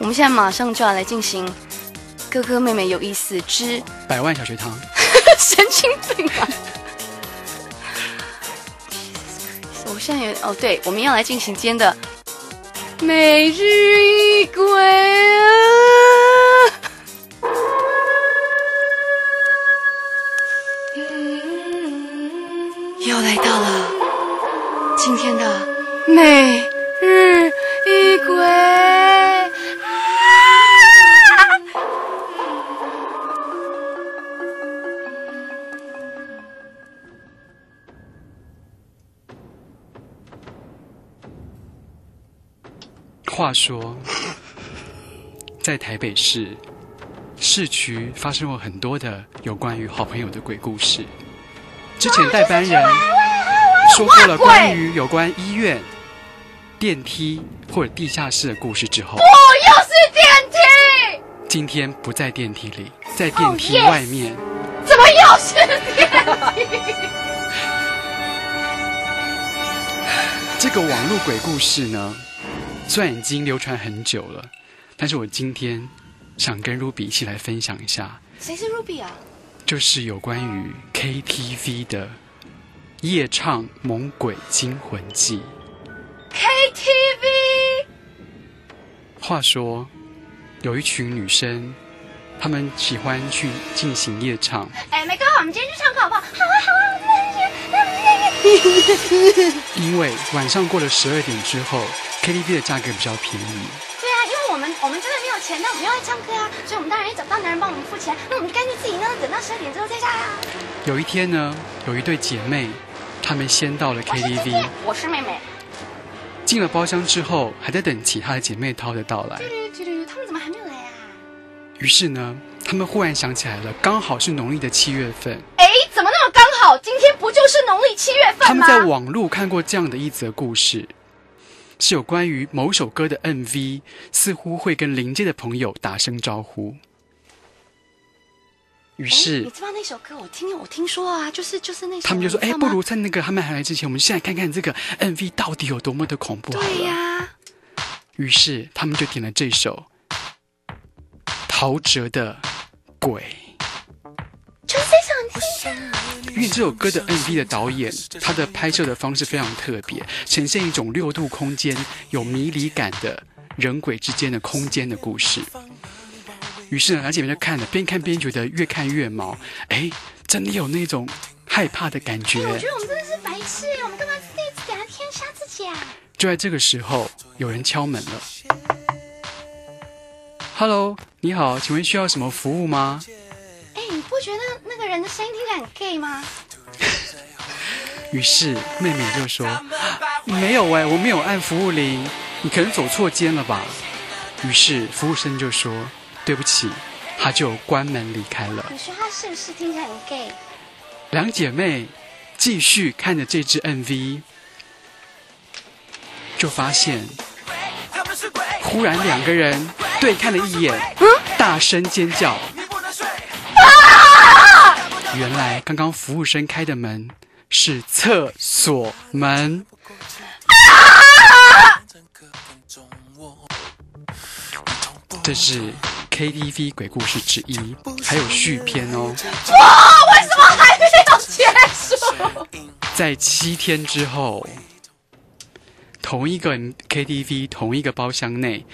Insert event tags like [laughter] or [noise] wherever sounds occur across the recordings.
我们现在马上就要来进行哥哥妹妹有意思之百万小学堂，[laughs] 神经病啊！我现在有哦，对，我们要来进行今天的每日一鬼啊！又来到了今天的每话说，在台北市市区发生过很多的有关于好朋友的鬼故事。之前代班人说过了关于有关医院、电梯或者地下室的故事之后，哦，又是电梯，今天不在电梯里，在电梯外面。怎么又是电梯？这个网络鬼故事呢，虽然已经流传很久了，但是我今天想跟 Ruby 一起来分享一下，谁是 Ruby 啊？就是有关于 KTV 的夜唱猛鬼惊魂记。KTV 话说，有一群女生，她们喜欢去进行夜唱，[laughs] 哎，没刚好，我们今天去唱歌好不好？好啊，好啊。因为晚上过了十二点之后，KTV 的价格比较便宜。对啊，因为我们我们真的没有钱，但我们又爱唱歌啊，所以我们当然也找不到男人帮我们付钱，那我们就干脆自己呢，等到十二点之后再唱啊。有一天呢，有一对姐妹，她们先到了 KTV，，我是妹妹。进了包厢之后，还在等其他的姐妹淘的到来。他们怎么还没有来啊？于是呢，她们忽然想起来了，刚好是农历的七月份，哎，怎么那么刚好？今天不就是农历七月份吗？他们在网络看过这样的一则故事，是有关于某首歌的 MV，似乎会跟邻界的朋友打声招呼。于哎是你知道那首歌？我听我听说啊，就是就是那首。他们就说：“哎，不如在那个他们还来之前，我们先来看看这个 MV 到底有多么的恐怖好了。对呀、于是他们就点了这首陶喆的《鬼》。因为这首歌的 MV 的导演，他的拍摄的方式非常特别，呈现一种六度空间有迷离感的人鬼之间的空间的故事。于是呢，两姐妹就看了，边看边觉得越看越毛，哎，真的有那种害怕的感觉。我觉得我们真的是白痴，我们干嘛自己给他添杀自己啊？就在这个时候，有人敲门了。Hello，你好，请问需要什么服务吗？人的声音听起来很 gay 吗？[laughs] 于是妹妹就说：“没有哎、我没有按服务铃，你可能走错间了吧。”于是服务生就说：“对不起。”他就关门离开了。你说他是不是听起来很 gay？两姐妹继续看着这支 MV，就发现，忽然两个人对看了一眼，大声尖叫。原来刚刚服务生开的门是厕所门。这是 KTV 鬼故事之一，还有续篇哦。为什么还没有结束？在七天之后，同一个 KTV 同一个包厢内，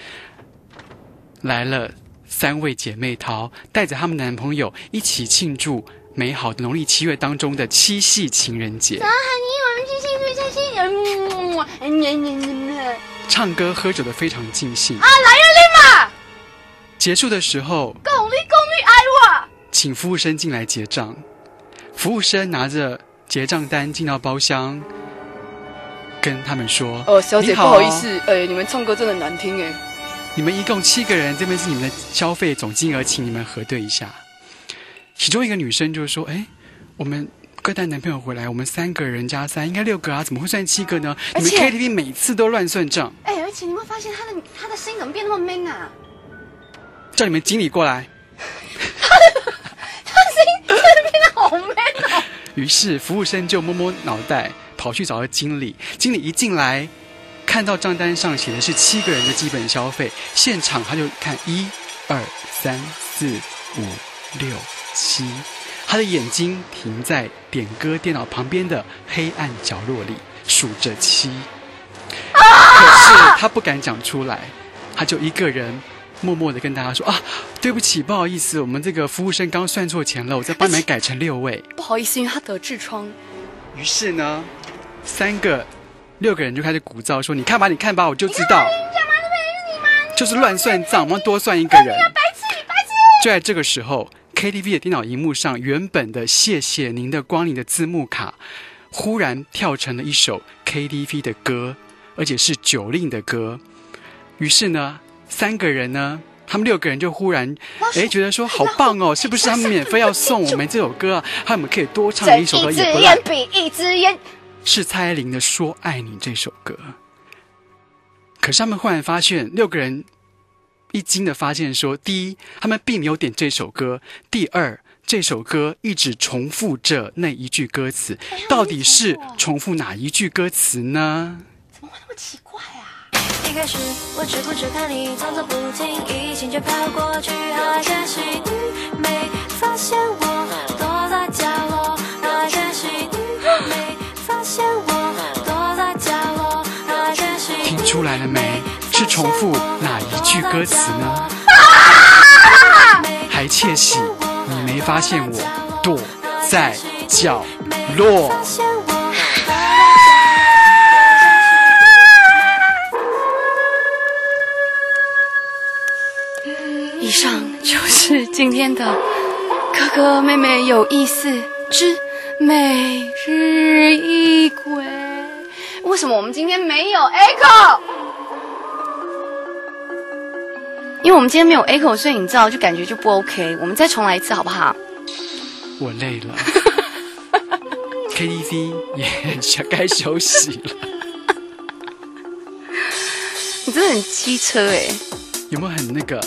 来了三位姐妹淘，带着她们男朋友一起庆祝美好的农历七月当中的七夕情人节，唱歌喝酒的非常尽兴。啊，来日立马，结束的时候，爱我。请服务生进来结账。服务生拿着结账单进到包厢，跟他们说：“哦，小姐，好不好意思，呃，你们唱歌真的难听哎。你们一共七个人，这边是你们的消费总金额，请你们核对一下。其中一个女生就说：“哎，我们各带男朋友回来，我们三个人加三应该六个啊，怎么会算七个呢？你们 KTV 每次都乱算账，哎，而且你会发现他的他的声音怎么变那么 man 啊？叫你们经理过来。[laughs] 他的声音真的变得好 man 哦。[laughs] ”于是服务生就摸摸脑袋，跑去找了经理。经理一进来，看看到账单上写的是七个人的基本消费，现场他就看一、二、三、四、五、六、七，他的眼睛停在点歌电脑旁边的黑暗角落里，数着七。可是他不敢讲出来，他就一个人默默的跟大家说啊，对不起，不好意思，我们这个服务生刚算错钱了，我再帮你们改成六位。不好意思，因为他得痔疮。于是呢，三个、六个人就开始鼓噪说：“你看吧，你看吧，我就知道，就是乱算账，我们多算一个人。”就在这个时候，KTV 的电脑荧幕上原本的“谢谢您的光临”的字幕卡，忽然跳成了一首 KTV 的歌，而且是九令的歌。于是呢，三个人呢，他们六个人就忽然哎觉得说好棒哦，是不是他们免费要送我们这首歌啊？他们可以多唱一首歌也不赖。比一支烟。是蔡依林的《说爱你》这首歌。可是他们忽然发现，六个人一惊的发现说：第一，他们并没有点这首歌；第二，这首歌一直重复着那一句歌词，到底是重复哪一句歌词呢？怎么会那么奇怪啊？一开始我只顾着看你装作不经意心却飘过去，好可惜你没发现我躲在角落，好可惜你没发现我躲在角落，好可惜听出来了没？是重复哪一句歌词呢？[laughs] 还窃喜，你没发现我躲在角落。[laughs] 以上就是今天的哥哥妹妹有意思之每日一归。为什么我们今天没有 echo？因为我们今天没有 echo，所以你知道就感觉就不 OK。我们再重来一次好不好？我累了，[laughs] KTV 也想该休息了。你真的很机车哎、有没有很那个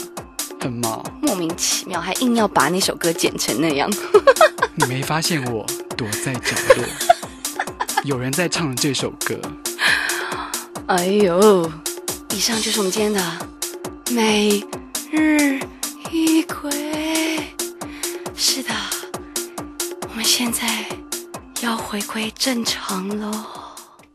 很毛？莫名其妙还硬要把那首歌剪成那样。[laughs] [laughs] 你没发现我躲在角落？有人在唱这首歌。哎呦，以上就是我们今天的每日一归。是的，我们现在要回归正常喽。